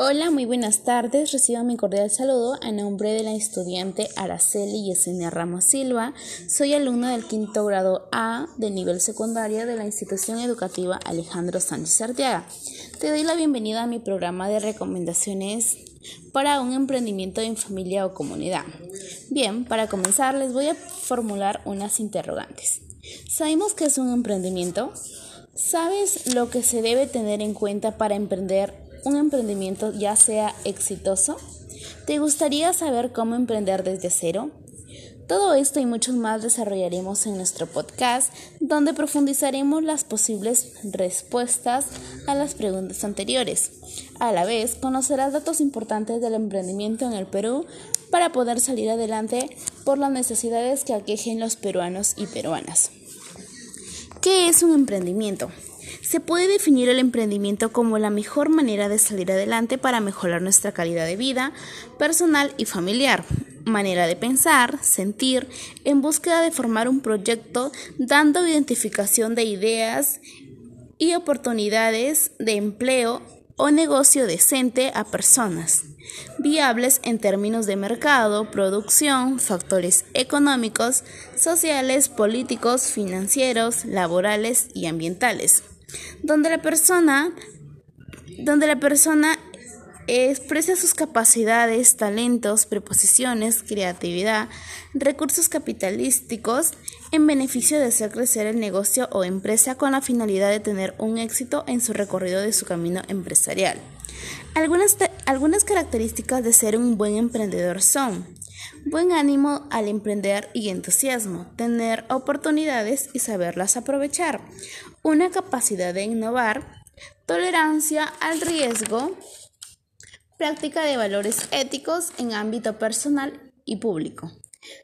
Hola, muy buenas tardes. Recibo mi cordial saludo a nombre de la estudiante Araceli Yesenia Ramos Silva. Soy alumna del quinto grado A de nivel secundario de la institución educativa Alejandro Sánchez Arteaga. Te doy la bienvenida a mi programa de recomendaciones para un emprendimiento en familia o comunidad. Bien, para comenzar les voy a formular unas interrogantes. ¿Sabemos qué es un emprendimiento? ¿Sabes lo que se debe tener en cuenta para emprender un emprendimiento ya sea exitoso? ¿Te gustaría saber cómo emprender desde cero? Todo esto y mucho más desarrollaremos en nuestro podcast, donde profundizaremos las posibles respuestas a las preguntas anteriores. A la vez, conocerás datos importantes del emprendimiento en el Perú para poder salir adelante por las necesidades que aquejen los peruanos y peruanas. ¿Qué es un emprendimiento? Se puede definir el emprendimiento como la mejor manera de salir adelante para mejorar nuestra calidad de vida personal y familiar, manera de pensar, sentir, en búsqueda de formar un proyecto, dando identificación de ideas y oportunidades de empleo o negocio decente a personas, viables en términos de mercado, producción, factores económicos, sociales, políticos, financieros, laborales y ambientales donde la persona, donde la persona expresa sus capacidades, talentos, preposiciones, creatividad, recursos capitalísticos en beneficio de hacer crecer el negocio o empresa con la finalidad de tener un éxito en su recorrido de su camino empresarial. Algunas, algunas características de ser un buen emprendedor son buen ánimo al emprender y entusiasmo, tener oportunidades y saberlas aprovechar, una capacidad de innovar, tolerancia al riesgo, práctica de valores éticos en ámbito personal y público,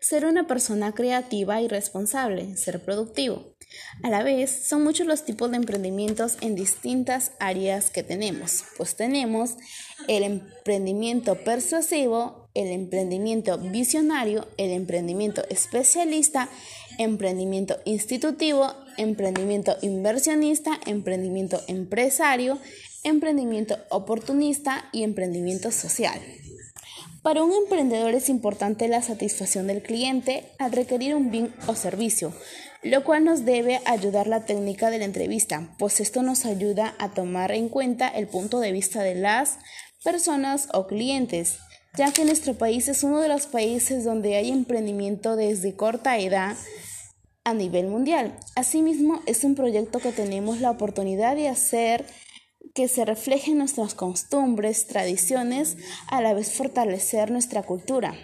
ser una persona creativa y responsable, ser productivo. A la vez, son muchos los tipos de emprendimientos en distintas áreas que tenemos, pues tenemos el emprendimiento persuasivo, el emprendimiento visionario, el emprendimiento especialista, emprendimiento institutivo, emprendimiento inversionista, emprendimiento empresario, emprendimiento oportunista y emprendimiento social. Para un emprendedor es importante la satisfacción del cliente al requerir un bien o servicio, lo cual nos debe ayudar la técnica de la entrevista, pues esto nos ayuda a tomar en cuenta el punto de vista de las personas o clientes, ya que nuestro país es uno de los países donde hay emprendimiento desde corta edad a nivel mundial. Asimismo, es un proyecto que tenemos la oportunidad de hacer que se reflejen nuestras costumbres, tradiciones, a la vez fortalecer nuestra cultura.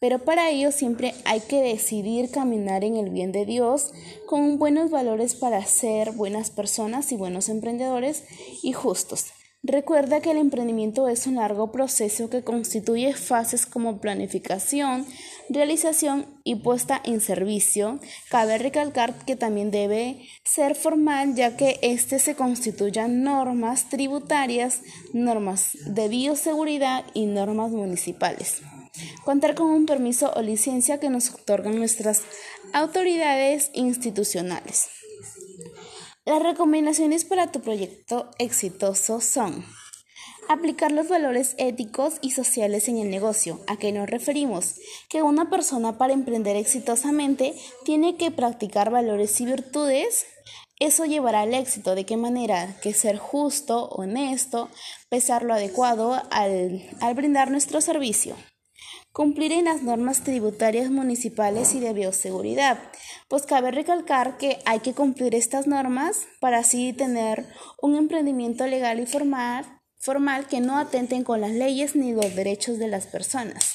Pero para ello siempre hay que decidir caminar en el bien de Dios con buenos valores para ser buenas personas y buenos emprendedores y justos. Recuerda que el emprendimiento es un largo proceso que constituye fases como planificación, realización y puesta en servicio. Cabe recalcar que también debe ser formal ya que éste se constituyan normas tributarias, normas de bioseguridad y normas municipales. Contar con un permiso o licencia que nos otorgan nuestras autoridades institucionales. Las recomendaciones para tu proyecto exitoso son aplicar los valores éticos y sociales en el negocio. ¿A qué nos referimos? Que una persona para emprender exitosamente tiene que practicar valores y virtudes. Eso llevará al éxito. ¿De qué manera? Que ser justo, honesto, pesar lo adecuado al, al brindar nuestro servicio. Cumplir en las normas tributarias municipales y de bioseguridad, pues cabe recalcar que hay que cumplir estas normas para así tener un emprendimiento legal y formal, formal que no atenten con las leyes ni los derechos de las personas.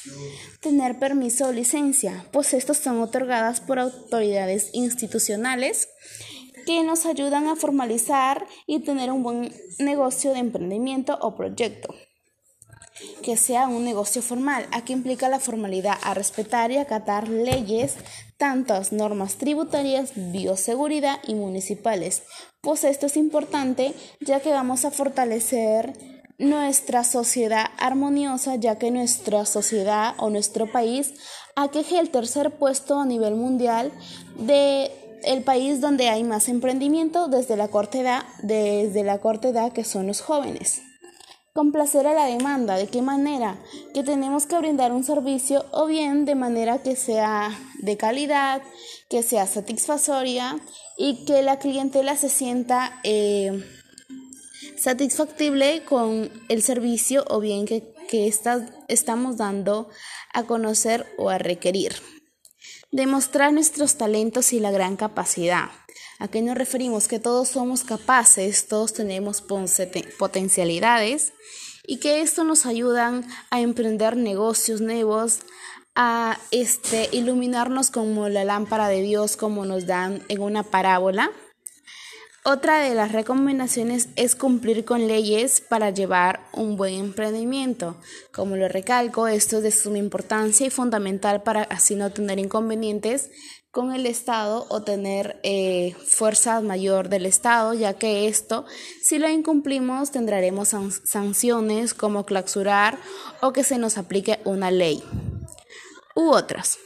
Tener permiso o licencia, pues estos son otorgadas por autoridades institucionales que nos ayudan a formalizar y tener un buen negocio de emprendimiento o proyecto que sea un negocio formal. Aquí implica la formalidad a respetar y acatar leyes, tantas normas tributarias, bioseguridad y municipales. Pues esto es importante ya que vamos a fortalecer nuestra sociedad armoniosa, ya que nuestra sociedad o nuestro país aqueje el tercer puesto a nivel mundial de el país donde hay más emprendimiento desde la corta edad, desde la corta edad que son los jóvenes. Complacer a la demanda. ¿De qué manera? Que tenemos que brindar un servicio o bien de manera que sea de calidad, que sea satisfactoria y que la clientela se sienta eh, satisfactible con el servicio o bien que, que estamos dando a conocer o a requerir. Demostrar nuestros talentos y la gran capacidad. ¿A qué nos referimos? Que todos somos capaces, todos tenemos potencialidades y que esto nos ayudan a emprender negocios nuevos, a este, iluminarnos como la lámpara de Dios, como nos dan en una parábola. Otra de las recomendaciones es cumplir con leyes para llevar un buen emprendimiento. Como lo recalco, esto es de suma importancia y fundamental para así no tener inconvenientes con el Estado o tener eh, fuerza mayor del Estado, ya que esto, si lo incumplimos, tendremos sanciones como clausurar o que se nos aplique una ley u otras.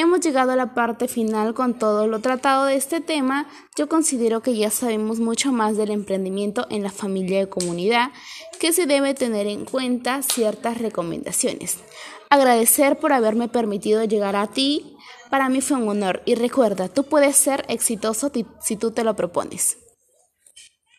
Hemos llegado a la parte final con todo lo tratado de este tema. Yo considero que ya sabemos mucho más del emprendimiento en la familia y comunidad, que se debe tener en cuenta ciertas recomendaciones. Agradecer por haberme permitido llegar a ti. Para mí fue un honor y recuerda, tú puedes ser exitoso si tú te lo propones.